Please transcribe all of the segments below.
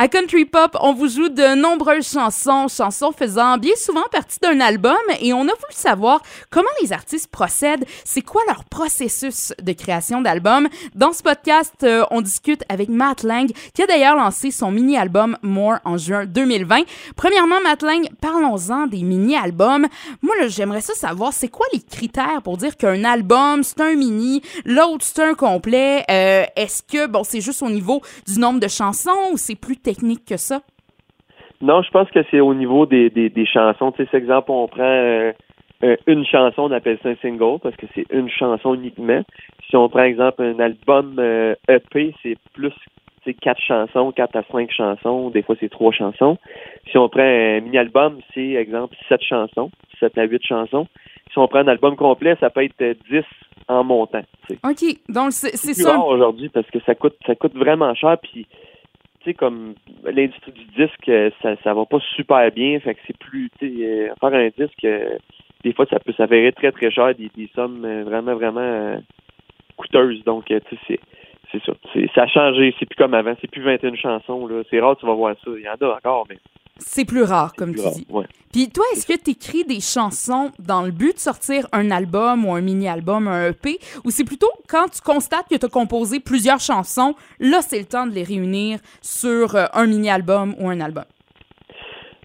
À Country Pop, on vous joue de nombreuses chansons, chansons faisant bien souvent partie d'un album et on a voulu savoir comment les artistes procèdent, c'est quoi leur processus de création d'album? Dans ce podcast, euh, on discute avec Matt Lang qui a d'ailleurs lancé son mini-album More en juin 2020. Premièrement, Matt Lang, parlons-en des mini-albums. Moi, j'aimerais ça savoir, c'est quoi les critères pour dire qu'un album, c'est un mini, l'autre, c'est un complet? Euh, Est-ce que, bon, c'est juste au niveau du nombre de chansons ou c'est plus technique que ça? Non, je pense que c'est au niveau des, des, des chansons. Tu sais, cet exemple, on prend euh, euh, une chanson, on appelle ça un single parce que c'est une chanson uniquement. Si on prend, exemple, un album euh, EP, c'est plus c'est quatre chansons, quatre à cinq chansons, des fois c'est trois chansons. Si on prend un mini-album, c'est, exemple, sept chansons, sept à huit chansons. Si on prend un album complet, ça peut être dix en montant. OK, donc c'est c'est ça. aujourd'hui parce que ça coûte ça coûte vraiment cher puis comme l'industrie du disque ça ça va pas super bien fait que c'est plus tu sais faire un disque des fois ça peut s'avérer très très cher des, des sommes vraiment vraiment coûteuses donc tu sais c'est c'est ça. Ça a changé. C'est plus comme avant. C'est plus 21 chansons. Là. C'est rare, tu vas voir ça. Il y en a encore, mais. C'est plus rare, comme tu dis. Puis toi, est-ce que tu écris des chansons dans le but de sortir un album ou un mini-album, un EP, ou c'est plutôt quand tu constates que tu as composé plusieurs chansons, là, c'est le temps de les réunir sur euh, un mini-album ou un album?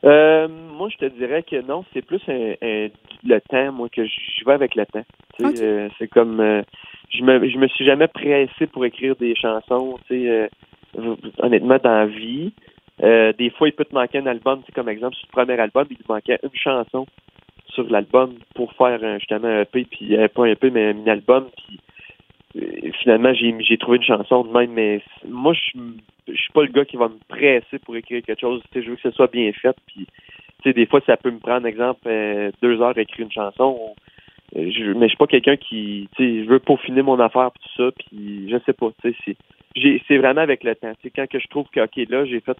Euh, moi, je te dirais que non, c'est plus le temps, moi, que je vais avec le temps. Euh, c'est comme je me je me suis jamais pressé pour écrire des chansons, tu sais, honnêtement dans la vie. Euh, des fois, il peut te manquer un album, c'est comme exemple sur le premier album, il te manquait une chanson sur l'album pour faire justement un EP, puis euh, pas un EP, mais un album, puis finalement j'ai trouvé une chanson de même, mais moi je je suis pas le gars qui va me presser pour écrire quelque chose. Tu sais, je veux que ce soit bien fait, puis tu sais, des fois ça peut me prendre exemple deux heures à écrire une chanson je, mais je suis pas quelqu'un qui, tu sais, je veux peaufiner mon affaire tout ça, puis je sais pas, tu sais, c'est, vraiment avec le temps. Quand que je trouve que, ok, là, j'ai fait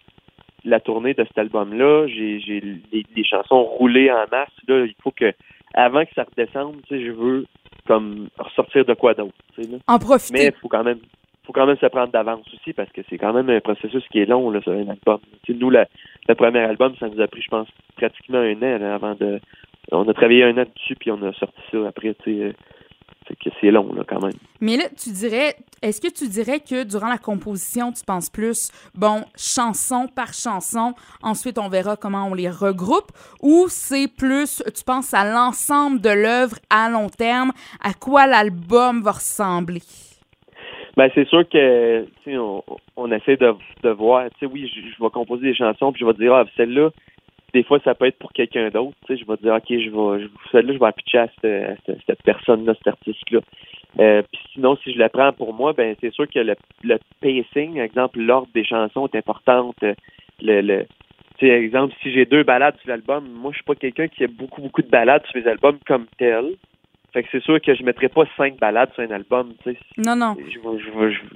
la tournée de cet album-là, j'ai, j'ai les, chansons roulées en masse, là, il faut que, avant que ça redescende, tu sais, je veux comme ressortir de quoi d'autre, tu sais, là. En profiter. Mais il faut quand même, faut quand même se prendre d'avance aussi parce que c'est quand même un processus qui est long là, sur un album. Tu sais, nous, la, le premier album, ça nous a pris, je pense, pratiquement un an avant de on a travaillé un an dessus, puis on a sorti ça après, tu c'est que c'est long, là, quand même. Mais là, tu dirais, est-ce que tu dirais que durant la composition, tu penses plus, bon, chanson par chanson, ensuite on verra comment on les regroupe, ou c'est plus, tu penses à l'ensemble de l'œuvre à long terme, à quoi l'album va ressembler? Ben, c'est sûr que, on, on, essaie de, de voir, tu sais, oui, je, je, vais composer des chansons, puis je vais dire, ah, celle-là, des fois, ça peut être pour quelqu'un d'autre. Tu sais, je vais dire, OK, je vais, celle-là, je vais pitcher à cette, cette, personne-là, cet artiste-là. Euh, puis sinon, si je la prends pour moi, ben c'est sûr que le, le pacing, exemple, l'ordre des chansons est importante. Le, le tu sais, exemple, si j'ai deux balades sur l'album, moi, je suis pas quelqu'un qui a beaucoup, beaucoup de balades sur mes albums comme tel. Fait que c'est sûr que je mettrai pas cinq balades sur un album, tu sais. Non, non.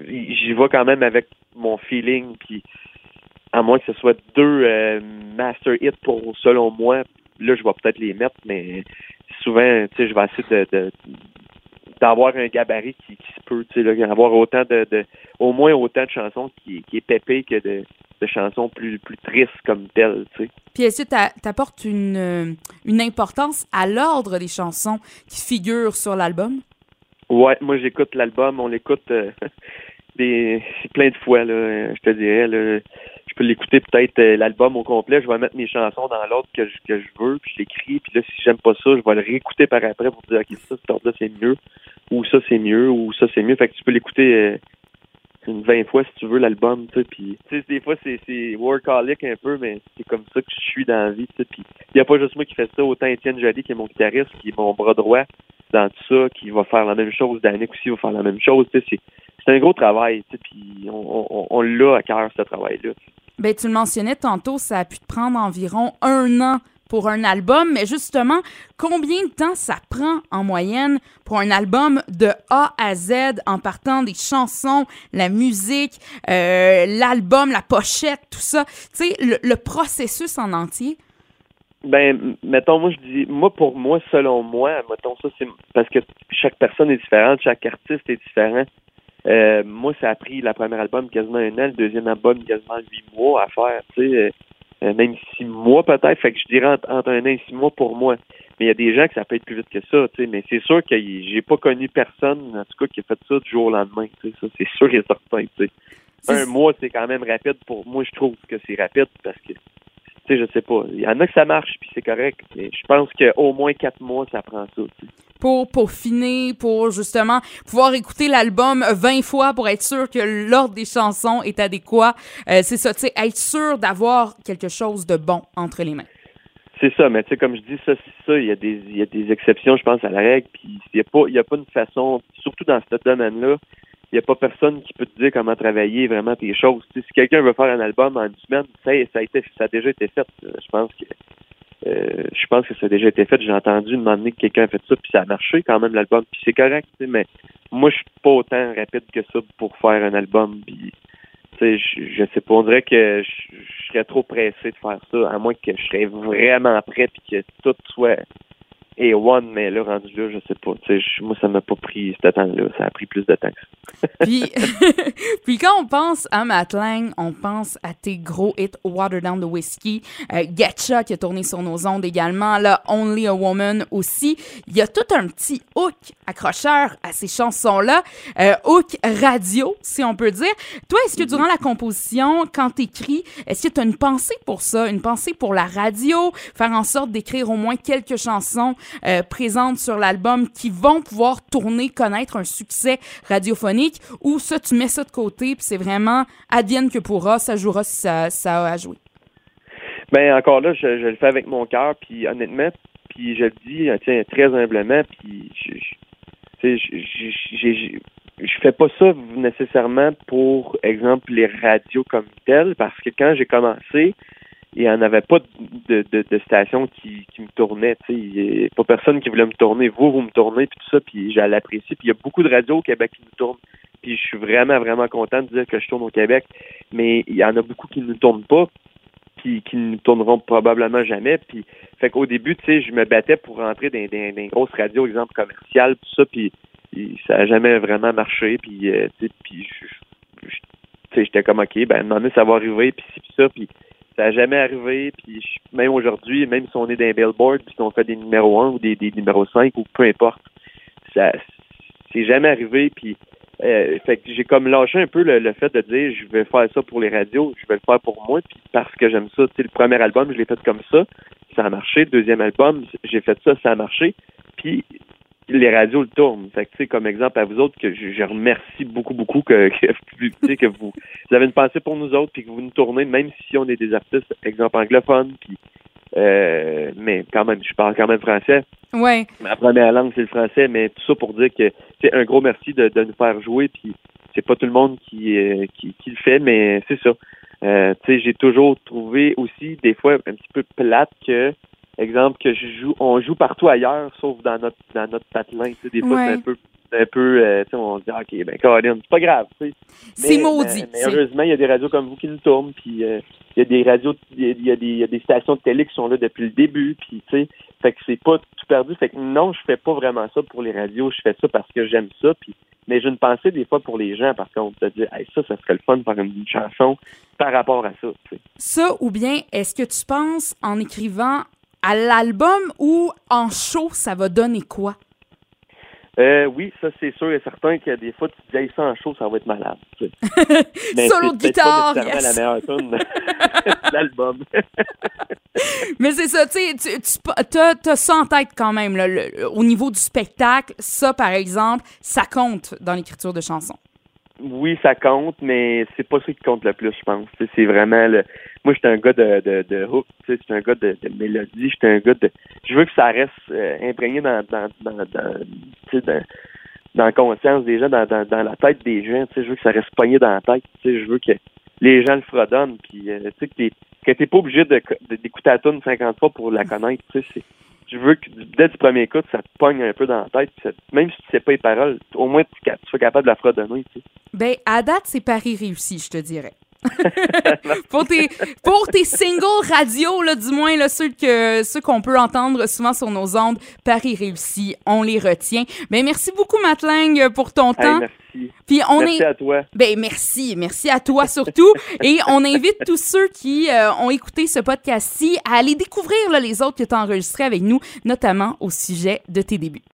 J'y vais quand même avec mon feeling, puis à moins que ce soit deux euh, master hits pour, selon moi, là, je vais peut-être les mettre, mais souvent, tu sais, je vais essayer de, d'avoir un gabarit qui, se peut, tu sais, avoir autant de, de, au moins autant de chansons qui, qui est pépé que de, de chansons plus, plus tristes comme telles, tu sais. Puis est-ce que tu apportes une, euh, une importance à l'ordre des chansons qui figurent sur l'album? Ouais, moi j'écoute l'album, on l'écoute euh, des plein de fois, là, je te dirais, là peux l'écouter peut-être euh, l'album au complet, je vais mettre mes chansons dans l'ordre que je, que je veux, puis je l'écris, puis là, si j'aime pas ça, je vais le réécouter par après pour dire, OK, ça, cet ordre-là, c'est mieux, ou ça, c'est mieux, ou ça, c'est mieux. Fait que tu peux l'écouter euh, une 20 fois si tu veux l'album, tu sais, puis tu sais, des fois, c'est, c'est workaholic un peu, mais c'est comme ça que je suis dans la vie, tu sais, puis il y a pas juste moi qui fait ça, autant Étienne Joly, qui est mon guitariste, qui est mon bras droit dans tout ça, qui va faire la même chose, Danick aussi va faire la même chose, tu sais, c'est, c'est un gros travail, tu sais, puis on, on, on l'a à cœur, ce travail-là. Ben, tu le mentionnais tantôt, ça a pu te prendre environ un an pour un album, mais justement, combien de temps ça prend en moyenne pour un album de A à Z en partant des chansons, la musique, euh, l'album, la pochette, tout ça, tu sais, le, processus en entier? Ben, mettons, moi, je dis, moi, pour moi, selon moi, mettons ça, c'est parce que chaque personne est différente, chaque artiste est différent. Euh, moi, ça a pris la première album quasiment un an, le deuxième album quasiment huit mois à faire, tu sais, euh, même six mois peut-être. Fait que je dirais entre, un an et six mois pour moi. Mais il y a des gens que ça peut être plus vite que ça, tu sais. Mais c'est sûr que j'ai pas connu personne, en tout cas, qui a fait ça du jour au lendemain, tu sais. Ça, c'est sûr et certain, tu sais. Un mois, c'est quand même rapide pour moi. Je trouve que c'est rapide parce que tu sais, je sais pas. Il y en a que ça marche, puis c'est correct. Mais je pense qu'au moins quatre mois, ça prend ça. Pour, pour finir, pour justement pouvoir écouter l'album 20 fois pour être sûr que l'ordre des chansons est adéquat. Euh, c'est ça, tu sais, être sûr d'avoir quelque chose de bon entre les mains. C'est ça, mais tu sais, comme je dis, ça, c'est ça. Il y, a des, il y a des exceptions, je pense, à la règle. Puis il n'y a, pas, il y a pas une façon, surtout dans ce domaine-là, il n'y a pas personne qui peut te dire comment travailler vraiment tes choses. si quelqu'un veut faire un album en une semaine, ça, ça, a, été, ça a déjà été fait. Je pense que euh, je pense que ça a déjà été fait. J'ai entendu demander que quelqu'un a fait ça, puis ça a marché quand même l'album, puis c'est correct. Mais moi, je suis pas autant rapide que ça pour faire un album. Puis, je, je sais pas, on dirait que je, je, serais trop pressé de faire ça, à moins que je serais vraiment prêt puis que tout soit et One, mais là, rendu là, je sais pas. moi, ça m'a pas pris ce temps-là. Ça a pris plus de temps puis, puis quand on pense à Matt on pense à tes gros hits Water Down the Whiskey, euh, Getcha qui a tourné sur nos ondes également, là, Only a Woman aussi. Il y a tout un petit hook accrocheur à ces chansons-là, euh, hook radio, si on peut dire. Toi, est-ce que durant la composition, quand tu écris, est-ce que tu as une pensée pour ça, une pensée pour la radio, faire en sorte d'écrire au moins quelques chansons? Euh, présentes sur l'album qui vont pouvoir tourner, connaître un succès radiophonique, ou ça, tu mets ça de côté, puis c'est vraiment advienne que pourra, ça jouera si ça, ça a à jouer? Ben encore là, je, le fais avec mon cœur, puis honnêtement, puis je le dis tiens, très humblement, puis je, je, je fais pas ça nécessairement pour exemple les radios comme telles, parce que quand j'ai commencé, il n'y en avait pas de, station qui, me tournait. Il n'y a pas personne qui voulait me tourner. Vous, vous me tournez, puis tout ça, puis j'allais apprécier. Puis il y a beaucoup de radios au Québec qui nous tournent. Puis je suis vraiment, vraiment content de dire que je tourne au Québec. Mais il y en a beaucoup qui ne nous tournent pas, puis qui ne nous tourneront probablement jamais. Puis fait qu'au début, je me battais pour rentrer dans des grosses radios, exemple commerciales, tout ça, puis, ça n'a jamais vraiment marché. Puis, euh, puis j'étais comme, OK, ben, ça va arriver, puis ça, ça n'a jamais arrivé. Puis même aujourd'hui, même si on est dans billboard, puis si on fait des numéros 1 ou des, des numéros 5 ou peu importe, ça c'est jamais arrivé. Puis euh, fait que j'ai comme lâché un peu le, fait de dire je vais faire ça pour les radios, je vais le faire pour moi, puis parce que j'aime ça. Tu le premier album, je l'ai fait comme ça, ça a marché. Le deuxième album, j'ai fait ça, ça a marché. Puis les radios le tournent. Fait que, tu sais, comme exemple à vous autres, que je, remercie beaucoup, beaucoup que, que, que vous, vous avez une pensée pour nous autres, puis que vous nous tournez, même si on est des artistes, exemple anglophone, puis euh, mais quand même, je parle quand même français. Ouais. Ma première langue, c'est le français, mais tout ça pour dire que c'est un gros merci de, de, nous faire jouer, puis c'est pas tout le monde qui, euh, qui, qui, le fait, mais c'est ça. Euh, tu sais, j'ai toujours trouvé aussi des fois un petit peu plate que exemple que je joue on joue partout ailleurs sauf dans notre dans notre patelin tu sais des fois c'est un peu un peu euh, tu sais on se dit ok ben Caroline c'est pas grave tu sais. C'est maudit mais, heureusement il y a des radios comme vous qui nous tournent puis euh, il y a des radios il y a, des il y a des stations de télé qui sont là depuis le début puis tu sais fait que c'est pas tout perdu fait que non je fais pas vraiment ça pour les radios je fais ça parce que j'aime ça puis mais j'ai une pensée des fois pour les gens par contre de dire hey, ça ça serait le fun de faire une chanson par rapport à ça tu sais. ça ou bien est-ce que tu penses en écrivant à l'album ou en show, ça va donner quoi? Euh, oui, ça c'est sûr et certain qu'il y a des fois tu te dis ça en show, ça va être malade. Solo de guitare, pas yes. la meilleure tune l'album. Mais c'est ça, tu sais, tu as, ça en tête quand même, au niveau du spectacle. Ça, par exemple, ça compte dans l'écriture de chansons oui, ça compte, mais c'est pas ça qui compte le plus, je pense. C'est vraiment le. Moi, j'étais un gars de, de, de hook, j'étais un gars de, de mélodie, j'étais un gars de. Je veux que ça reste euh, imprégné dans dans dans, dans, dans dans la conscience des gens, dans, dans, dans la tête des gens. Je veux que ça reste pogné dans la tête. Je veux que les gens le fredonnent. Puis, euh, tu sais, que t'es, pas obligé d'écouter la tune 50 fois pour la connaître. Tu sais, veux que dès du premier coup, ça te pogne un peu dans la tête. même si tu sais pas les paroles, au moins tu, sois capable de la fredonner. Tu Ben, à date, c'est pari réussi, je te dirais. pour, tes, pour tes singles radio, là, du moins là, ceux que ceux qu'on peut entendre souvent sur nos ondes, Paris réussi, on les retient. Ben merci beaucoup Matling pour ton temps. Merci. Puis on merci est à toi. ben merci, merci à toi surtout et on invite tous ceux qui euh, ont écouté ce podcast-ci à aller découvrir là, les autres que tu as enregistrés avec nous, notamment au sujet de tes débuts.